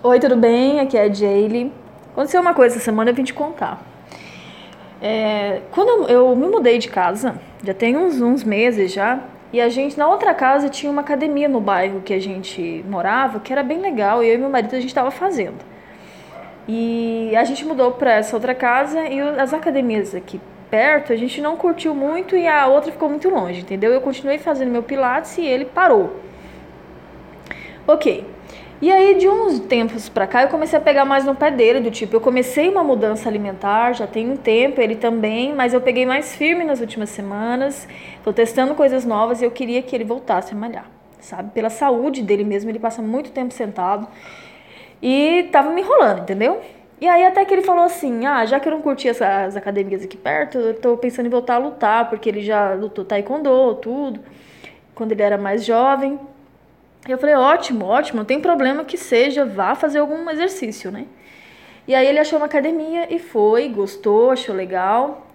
Oi, tudo bem? Aqui é a Jaylee. Aconteceu uma coisa essa semana, eu vim te contar. É, quando eu, eu, me mudei de casa, já tem uns, uns meses já, e a gente, na outra casa, tinha uma academia no bairro que a gente morava, que era bem legal, e eu e meu marido a gente estava fazendo. E a gente mudou para essa outra casa e as academias aqui perto a gente não curtiu muito e a outra ficou muito longe, entendeu? Eu continuei fazendo meu pilates e ele parou. Ok. E aí, de uns tempos pra cá, eu comecei a pegar mais no pé dele, do tipo, eu comecei uma mudança alimentar, já tem um tempo, ele também, mas eu peguei mais firme nas últimas semanas, tô testando coisas novas e eu queria que ele voltasse a malhar, sabe? Pela saúde dele mesmo, ele passa muito tempo sentado e tava me enrolando, entendeu? E aí até que ele falou assim, ah, já que eu não curti as, as academias aqui perto, eu tô pensando em voltar a lutar, porque ele já lutou taekwondo, tudo, quando ele era mais jovem. Eu falei, ótimo, ótimo, não tem problema que seja, vá fazer algum exercício, né? E aí ele achou uma academia e foi, gostou, achou legal.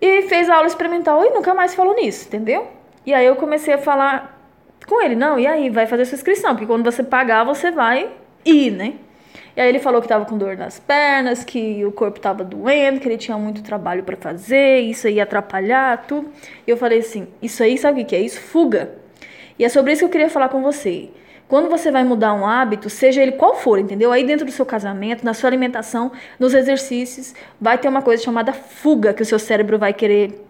E fez a aula experimental e nunca mais falou nisso, entendeu? E aí eu comecei a falar com ele, não, e aí, vai fazer sua inscrição, porque quando você pagar, você vai ir, né? E aí ele falou que tava com dor nas pernas, que o corpo tava doendo, que ele tinha muito trabalho para fazer, isso ia atrapalhar, tudo. E eu falei assim, isso aí sabe o que é isso? Fuga. E é sobre isso que eu queria falar com você. Quando você vai mudar um hábito, seja ele qual for, entendeu? Aí dentro do seu casamento, na sua alimentação, nos exercícios, vai ter uma coisa chamada fuga que o seu cérebro vai querer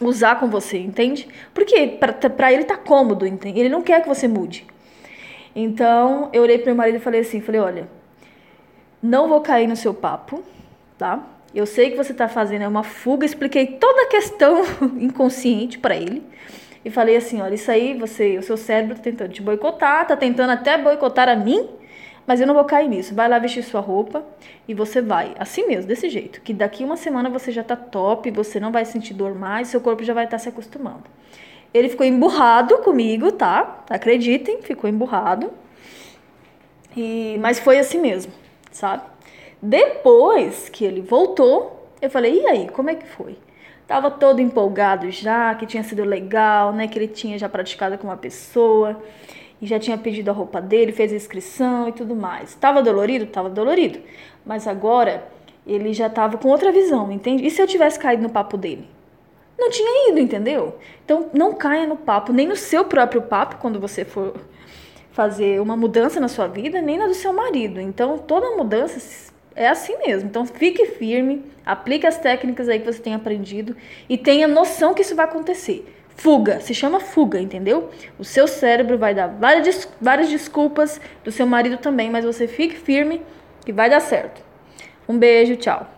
usar com você, entende? Porque para ele tá cômodo, entende? Ele não quer que você mude. Então, eu olhei pro meu marido e falei assim, falei, olha, não vou cair no seu papo, tá? Eu sei que você tá fazendo uma fuga, expliquei toda a questão inconsciente para ele. E falei assim, olha, isso aí, você, o seu cérebro tá tentando te boicotar, tá tentando até boicotar a mim, mas eu não vou cair nisso. Vai lá vestir sua roupa e você vai, assim mesmo, desse jeito. Que daqui uma semana você já tá top, você não vai sentir dor mais, seu corpo já vai estar tá se acostumando. Ele ficou emburrado comigo, tá? Acreditem, ficou emburrado. E, mas foi assim mesmo, sabe? Depois que ele voltou, eu falei, e aí, como é que foi? Tava todo empolgado já, que tinha sido legal, né? Que ele tinha já praticado com uma pessoa e já tinha pedido a roupa dele, fez a inscrição e tudo mais. Tava dolorido? Tava dolorido. Mas agora ele já tava com outra visão, entende? E se eu tivesse caído no papo dele? Não tinha ido, entendeu? Então não caia no papo, nem no seu próprio papo quando você for fazer uma mudança na sua vida, nem na do seu marido. Então toda mudança é assim mesmo. Então fique firme, aplique as técnicas aí que você tem aprendido e tenha noção que isso vai acontecer. Fuga, se chama fuga, entendeu? O seu cérebro vai dar várias, várias desculpas, do seu marido também, mas você fique firme que vai dar certo. Um beijo, tchau.